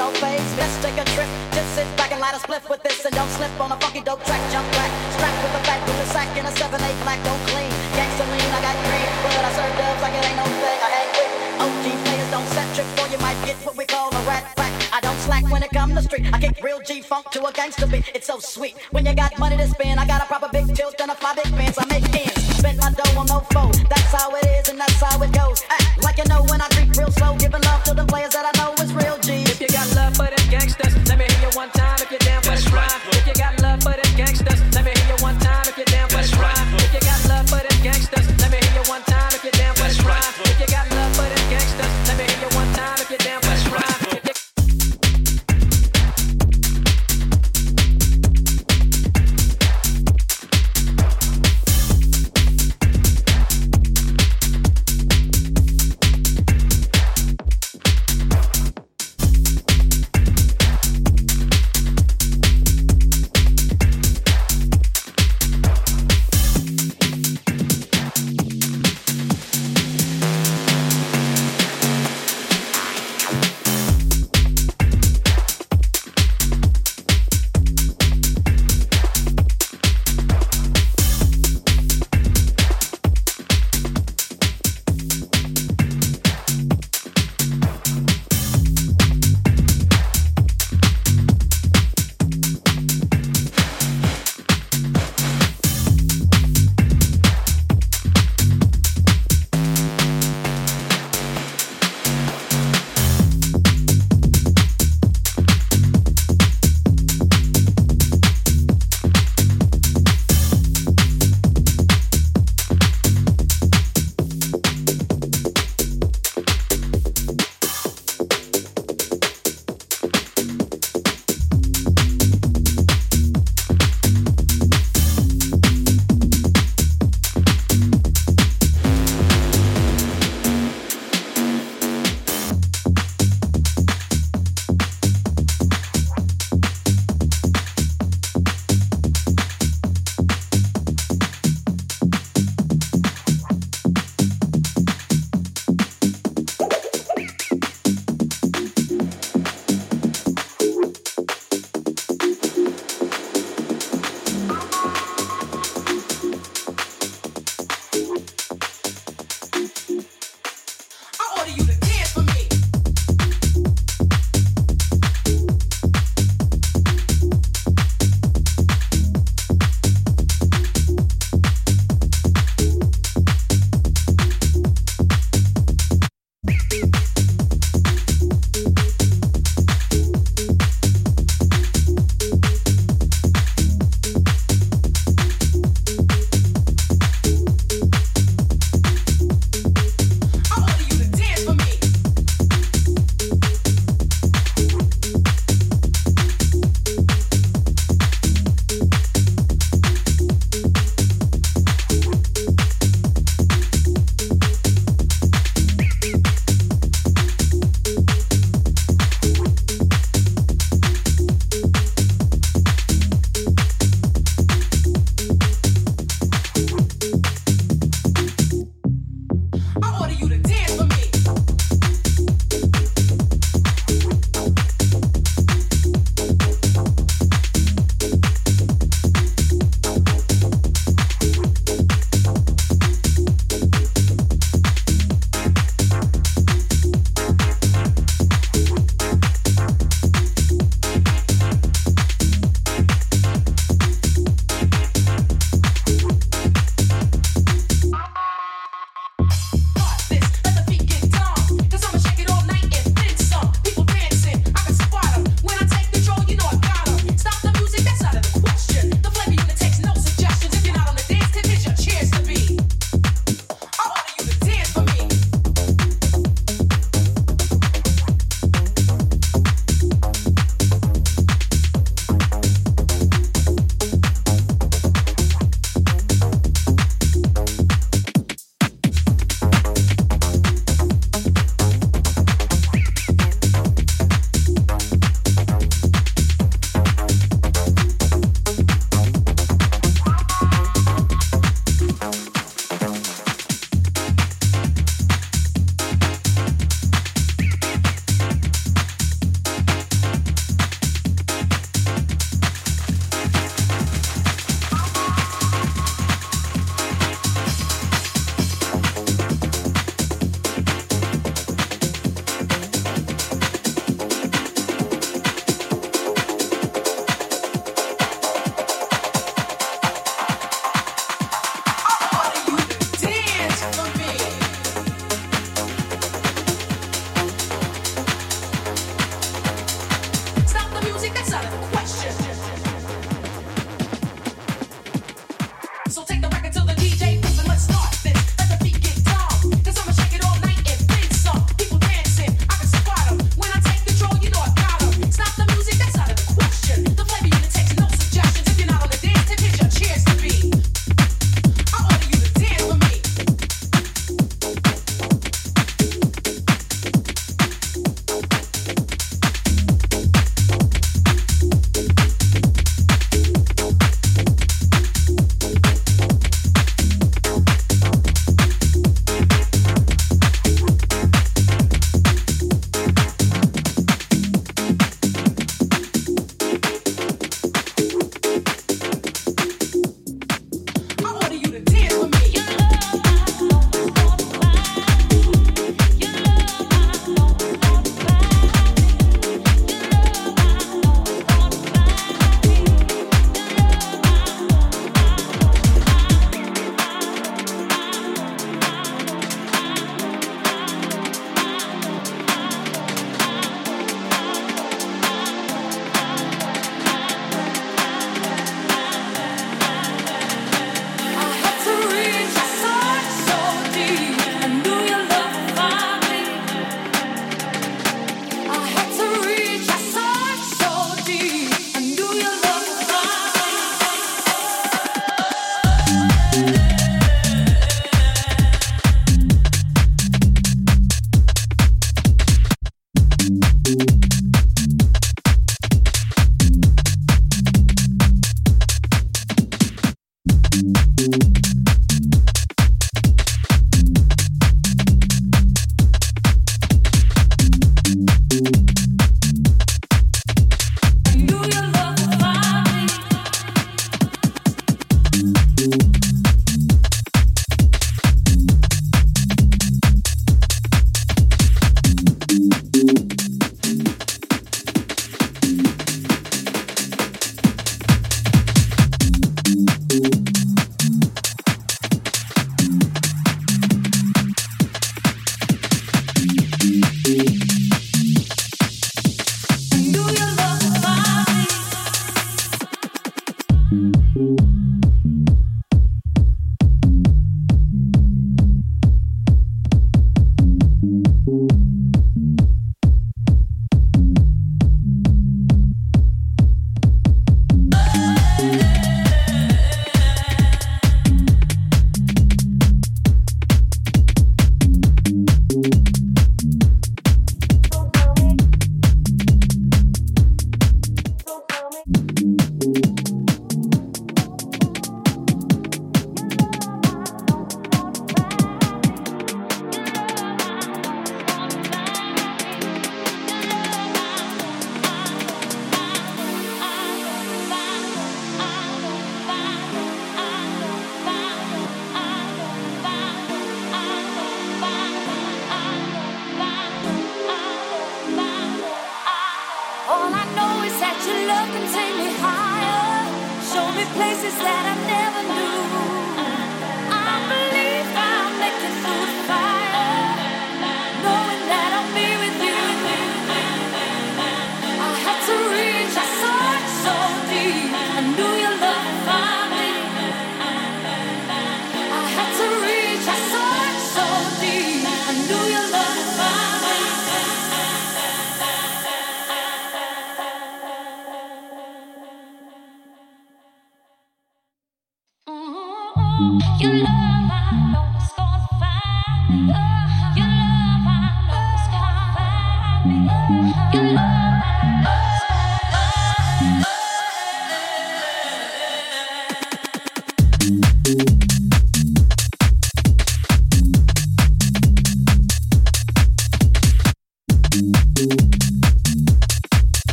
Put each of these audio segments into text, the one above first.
Let's take a trip. Just sit back and light a spliff with this and don't slip on a funky dope track. Jump back, strap with a back with a sack in a seven eight black. Don't clean, gangsta lean. I got green, but I serve dubs like it ain't no thing. I hang quick. OG players. Don't set trip for you might get what we call a rat pack. I don't slack when it come to street. I kick real G funk to a gangster beat. It's so sweet when you got money to spend. I got a proper big tilt and a fly big pants. I make ends, spend my dough on no foe. That's how it.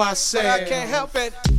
myself. But I can't help it.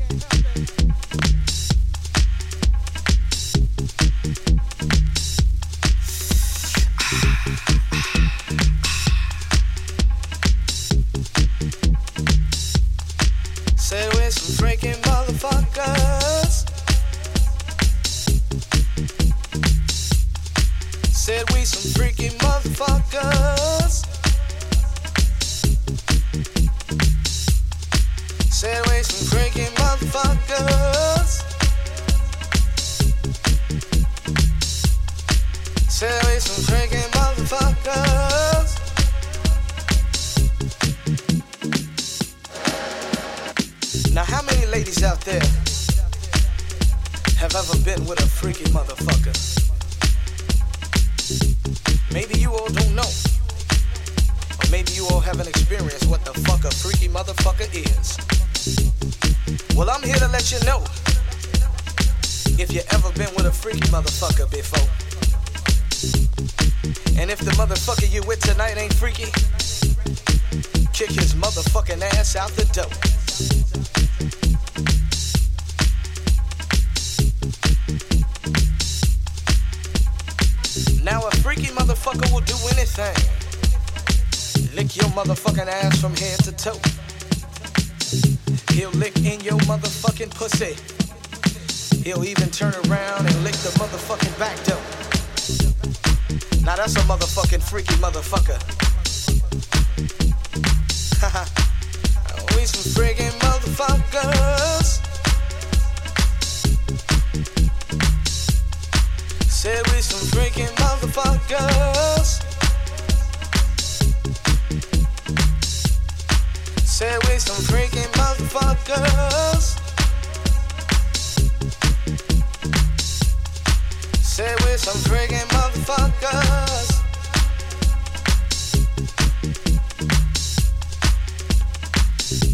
Say we some freaking motherfuckers. Say we some freaking motherfuckers. Say we some freaking motherfuckers.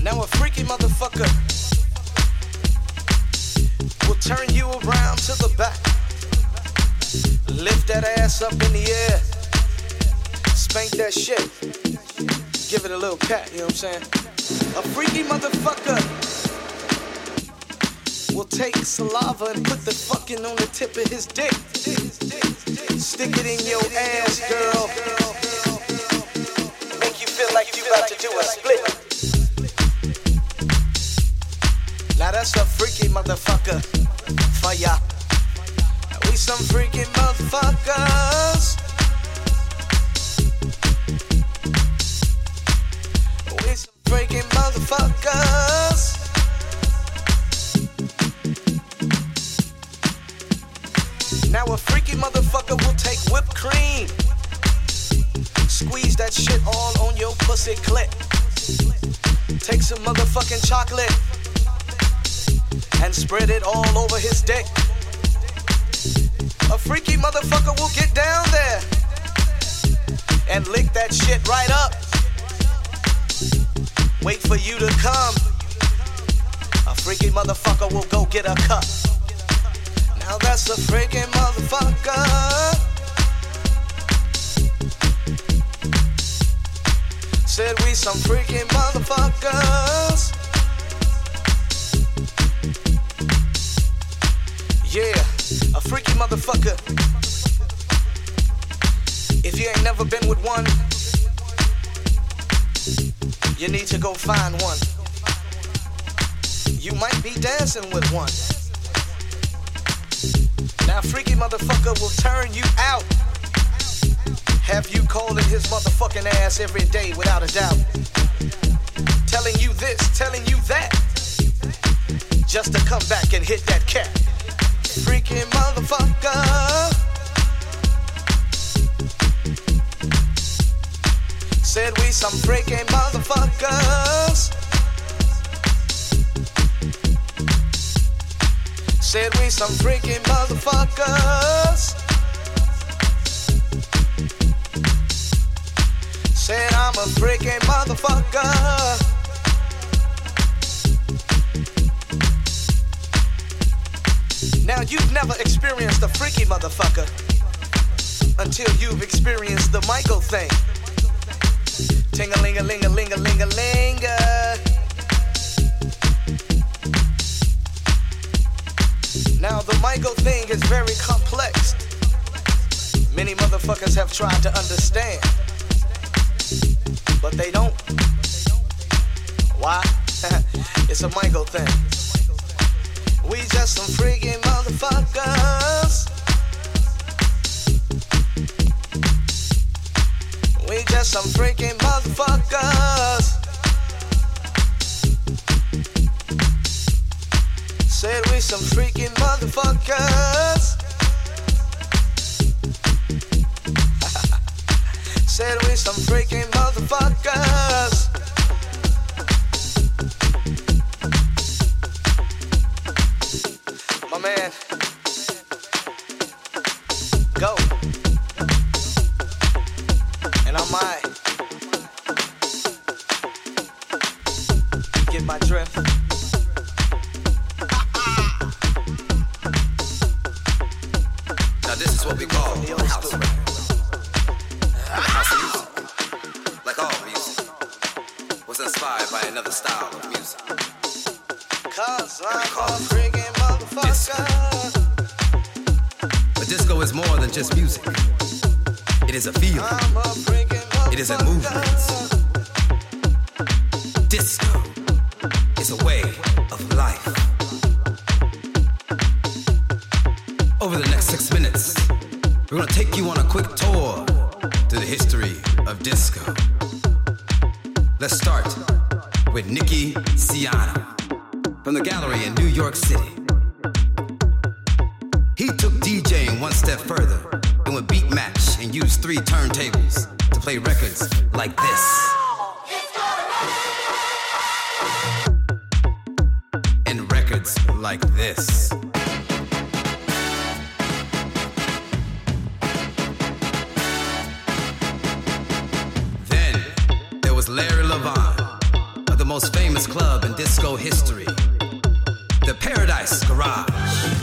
Now a freaky motherfucker will turn you around to the back. Lift that ass up in the air. Spank that shit. Give it a little cat, you know what I'm saying? A freaky motherfucker will take saliva and put the fucking on the tip of his dick. Stick it in your ass, girl. Make you feel like you about to do a split. Now that's a freaky motherfucker for ya. We some freaky motherfuckers. We some freaky motherfuckers. Now a freaky motherfucker will take whipped cream. Squeeze that shit all on your pussy clit. Take some motherfucking chocolate and spread it all over his dick. A freaky motherfucker will get down there and lick that shit right up. Wait for you to come. A freaky motherfucker will go get a cup. Now that's a freaky motherfucker. Said we some freaky motherfuckers. Yeah, a freaky motherfucker. If you ain't never been with one, you need to go find one. You might be dancing with one. Now, freaky motherfucker will turn you out. Have you calling his motherfucking ass every day without a doubt. Telling you this, telling you that. Just to come back and hit that cat. Freaky motherfucker. Said we some freaky motherfuckers. Said we some freaky motherfuckers. Said I'm a freaky motherfucker. Now you've never experienced a freaky motherfucker until you've experienced the Michael thing. Ting a ling a ling a Now the Michael thing is very complex. Many motherfuckers have tried to understand, but they don't. Why? it's a Michael thing. We just some freaky motherfuckers. We just some freaky motherfuckers. Said we some freaking motherfuckers. Said we some freaking motherfuckers. The Paradise Garage.